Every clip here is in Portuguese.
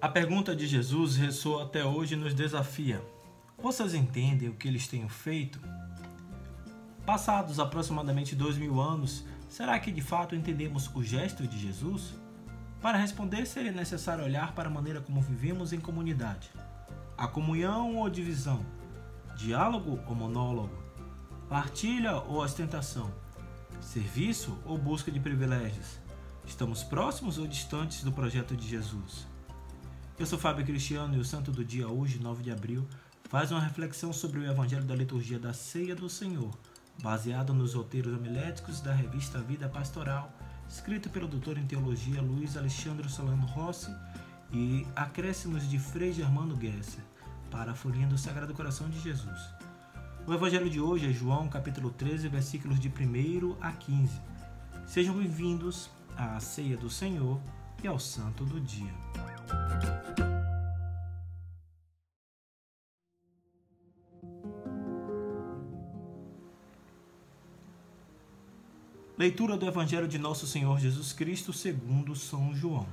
A pergunta de Jesus ressoa até hoje e nos desafia. Vocês entendem o que eles têm feito? Passados aproximadamente dois mil anos, será que de fato entendemos o gesto de Jesus? Para responder, seria necessário olhar para a maneira como vivemos em comunidade. A comunhão ou divisão? Diálogo ou monólogo? Partilha ou ostentação? Serviço ou busca de privilégios? Estamos próximos ou distantes do projeto de Jesus? Eu sou Fábio Cristiano e o Santo do Dia, hoje, 9 de abril, faz uma reflexão sobre o Evangelho da Liturgia da Ceia do Senhor, baseado nos roteiros homiléticos da revista Vida Pastoral escrito pelo doutor em teologia Luiz Alexandre Solano Rossi e acréscimos de Frei Germano Gesser para a Folhinha do Sagrado Coração de Jesus. O evangelho de hoje é João capítulo 13, versículos de 1 a 15. Sejam bem-vindos à ceia do Senhor e ao santo do dia. Leitura do Evangelho de Nosso Senhor Jesus Cristo segundo São João.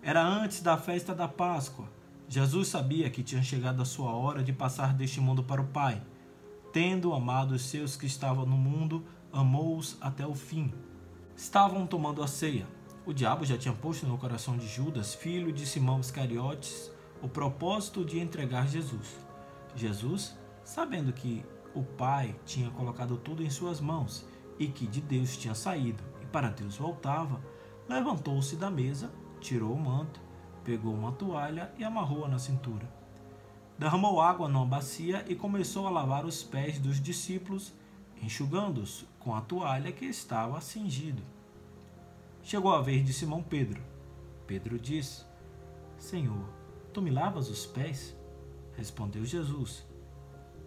Era antes da festa da Páscoa. Jesus sabia que tinha chegado a sua hora de passar deste mundo para o Pai. Tendo amado os seus que estavam no mundo, amou-os até o fim. Estavam tomando a ceia. O diabo já tinha posto no coração de Judas, filho de Simão Iscariotes, o propósito de entregar Jesus. Jesus, sabendo que o Pai tinha colocado tudo em suas mãos e que de Deus tinha saído e para Deus voltava, levantou-se da mesa, tirou o manto, pegou uma toalha e amarrou-a na cintura. Derramou água numa bacia e começou a lavar os pés dos discípulos, enxugando-os com a toalha que estava cingido. Chegou a vez de Simão Pedro. Pedro disse: Senhor, tu me lavas os pés? Respondeu Jesus: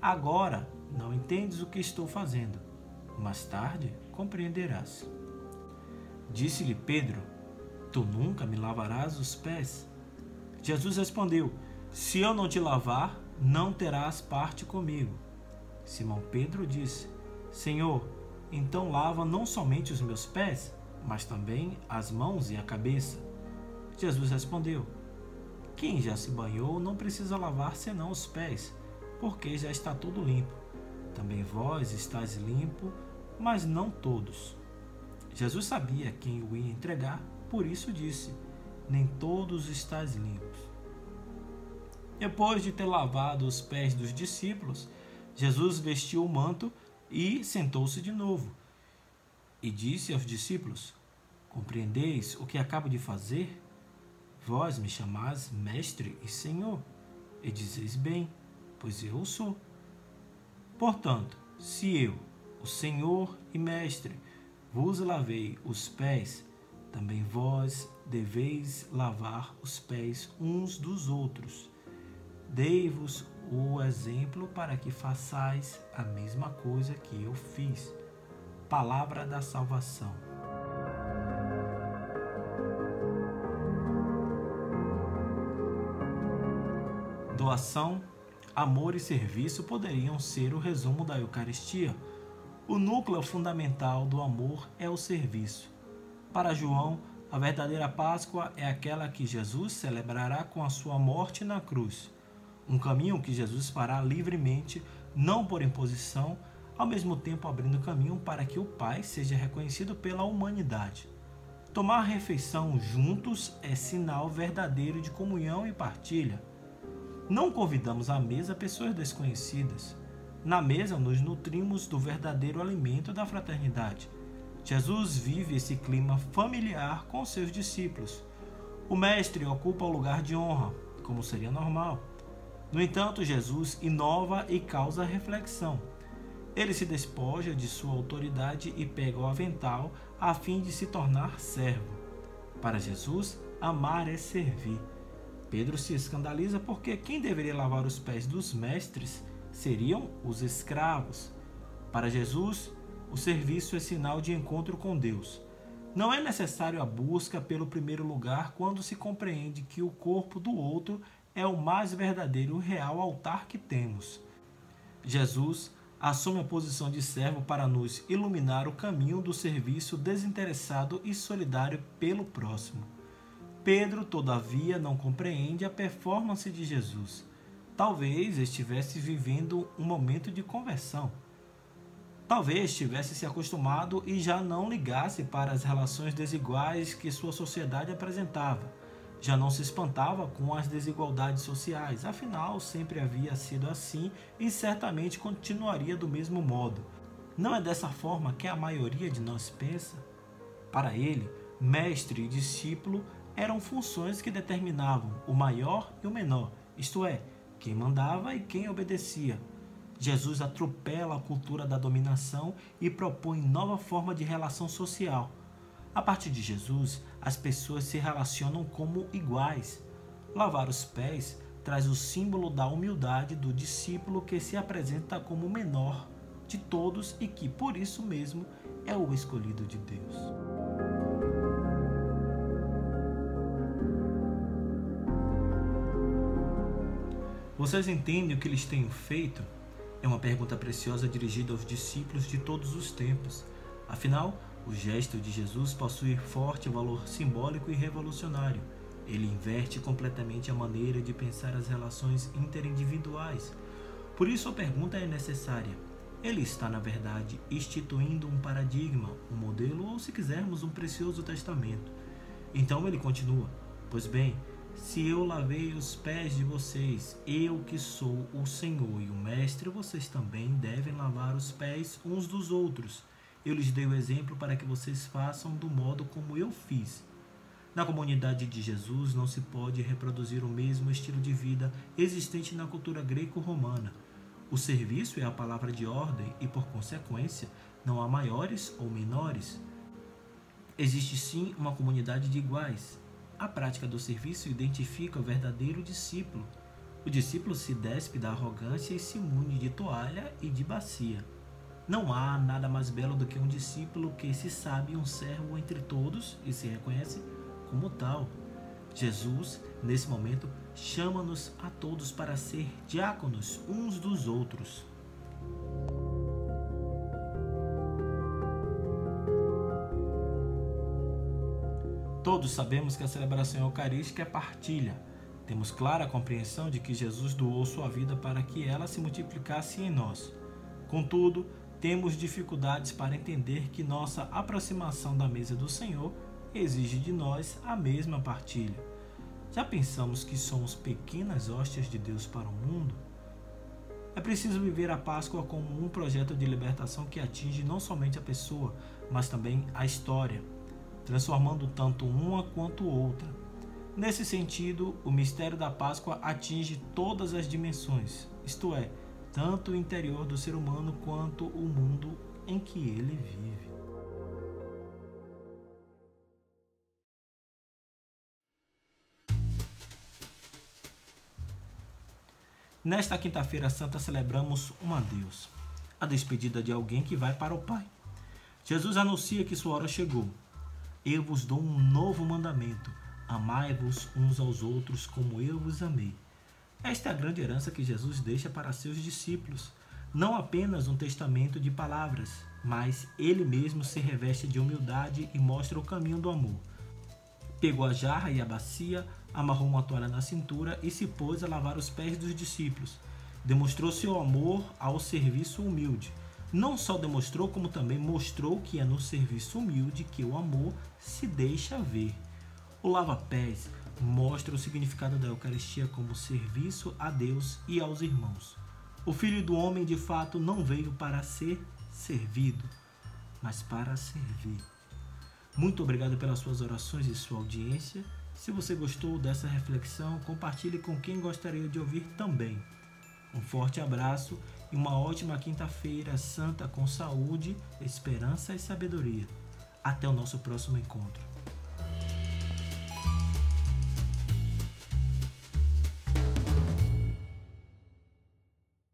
Agora não entendes o que estou fazendo mais tarde compreenderás. Disse-lhe Pedro: Tu nunca me lavarás os pés? Jesus respondeu: Se eu não te lavar, não terás parte comigo. Simão Pedro disse: Senhor, então lava não somente os meus pés, mas também as mãos e a cabeça. Jesus respondeu: Quem já se banhou não precisa lavar senão os pés, porque já está tudo limpo. Também vós estáis limpo, mas não todos. Jesus sabia quem o ia entregar, por isso disse: Nem todos estáis limpos. Depois de ter lavado os pés dos discípulos, Jesus vestiu o manto e sentou-se de novo. E disse aos discípulos: Compreendeis o que acabo de fazer? Vós me chamais mestre e senhor, e dizeis bem, pois eu sou. Portanto, se eu, o Senhor e Mestre, vos lavei os pés, também vós deveis lavar os pés uns dos outros. Dei-vos o exemplo para que façais a mesma coisa que eu fiz. Palavra da salvação. Doação, amor e serviço poderiam ser o resumo da Eucaristia o núcleo fundamental do amor é o serviço. Para João, a verdadeira Páscoa é aquela que Jesus celebrará com a sua morte na cruz. Um caminho que Jesus fará livremente, não por imposição, ao mesmo tempo abrindo caminho para que o Pai seja reconhecido pela humanidade. Tomar refeição juntos é sinal verdadeiro de comunhão e partilha. Não convidamos à mesa pessoas desconhecidas. Na mesa, nos nutrimos do verdadeiro alimento da fraternidade. Jesus vive esse clima familiar com seus discípulos. O Mestre ocupa o lugar de honra, como seria normal. No entanto, Jesus inova e causa reflexão. Ele se despoja de sua autoridade e pega o avental a fim de se tornar servo. Para Jesus, amar é servir. Pedro se escandaliza porque quem deveria lavar os pés dos mestres seriam os escravos. Para Jesus, o serviço é sinal de encontro com Deus. Não é necessário a busca pelo primeiro lugar quando se compreende que o corpo do outro é o mais verdadeiro e real altar que temos. Jesus assume a posição de servo para nos iluminar o caminho do serviço desinteressado e solidário pelo próximo. Pedro, todavia, não compreende a performance de Jesus. Talvez estivesse vivendo um momento de conversão. Talvez tivesse se acostumado e já não ligasse para as relações desiguais que sua sociedade apresentava. Já não se espantava com as desigualdades sociais, afinal, sempre havia sido assim e certamente continuaria do mesmo modo. Não é dessa forma que a maioria de nós pensa? Para ele, mestre e discípulo eram funções que determinavam o maior e o menor, isto é, quem mandava e quem obedecia. Jesus atropela a cultura da dominação e propõe nova forma de relação social. A partir de Jesus, as pessoas se relacionam como iguais. Lavar os pés traz o símbolo da humildade do discípulo que se apresenta como o menor de todos e que, por isso mesmo, é o escolhido de Deus. Vocês entendem o que eles têm feito? É uma pergunta preciosa dirigida aos discípulos de todos os tempos. Afinal, o gesto de Jesus possui forte valor simbólico e revolucionário. Ele inverte completamente a maneira de pensar as relações interindividuais. Por isso, a pergunta é necessária. Ele está, na verdade, instituindo um paradigma, um modelo ou, se quisermos, um precioso testamento. Então ele continua: Pois bem, se eu lavei os pés de vocês, eu que sou o Senhor e o Mestre, vocês também devem lavar os pés uns dos outros. Eu lhes dei o exemplo para que vocês façam do modo como eu fiz. Na comunidade de Jesus não se pode reproduzir o mesmo estilo de vida existente na cultura greco-romana. O serviço é a palavra de ordem e, por consequência, não há maiores ou menores. Existe sim uma comunidade de iguais, a prática do serviço identifica o verdadeiro discípulo. O discípulo se despe da arrogância e se mune de toalha e de bacia. Não há nada mais belo do que um discípulo que se sabe um servo entre todos e se reconhece como tal. Jesus, nesse momento, chama-nos a todos para ser diáconos uns dos outros. Todos sabemos que a celebração eucarística é partilha. Temos clara compreensão de que Jesus doou sua vida para que ela se multiplicasse em nós. Contudo, temos dificuldades para entender que nossa aproximação da mesa do Senhor exige de nós a mesma partilha. Já pensamos que somos pequenas hóstias de Deus para o mundo? É preciso viver a Páscoa como um projeto de libertação que atinge não somente a pessoa, mas também a história transformando tanto uma quanto outra. Nesse sentido, o mistério da Páscoa atinge todas as dimensões, isto é, tanto o interior do ser humano quanto o mundo em que ele vive. Nesta quinta-feira santa celebramos um adeus, a despedida de alguém que vai para o Pai. Jesus anuncia que sua hora chegou eu vos dou um novo mandamento: amai-vos uns aos outros como eu vos amei. Esta é a grande herança que Jesus deixa para seus discípulos. Não apenas um testamento de palavras, mas ele mesmo se reveste de humildade e mostra o caminho do amor. Pegou a jarra e a bacia, amarrou uma toalha na cintura e se pôs a lavar os pés dos discípulos. Demonstrou seu amor ao serviço humilde não só demonstrou, como também mostrou que é no serviço humilde que o amor se deixa ver. O lava-pés mostra o significado da Eucaristia como serviço a Deus e aos irmãos. O Filho do Homem, de fato, não veio para ser servido, mas para servir. Muito obrigado pelas suas orações e sua audiência. Se você gostou dessa reflexão, compartilhe com quem gostaria de ouvir também. Um forte abraço e uma ótima quinta-feira santa com saúde, esperança e sabedoria. Até o nosso próximo encontro.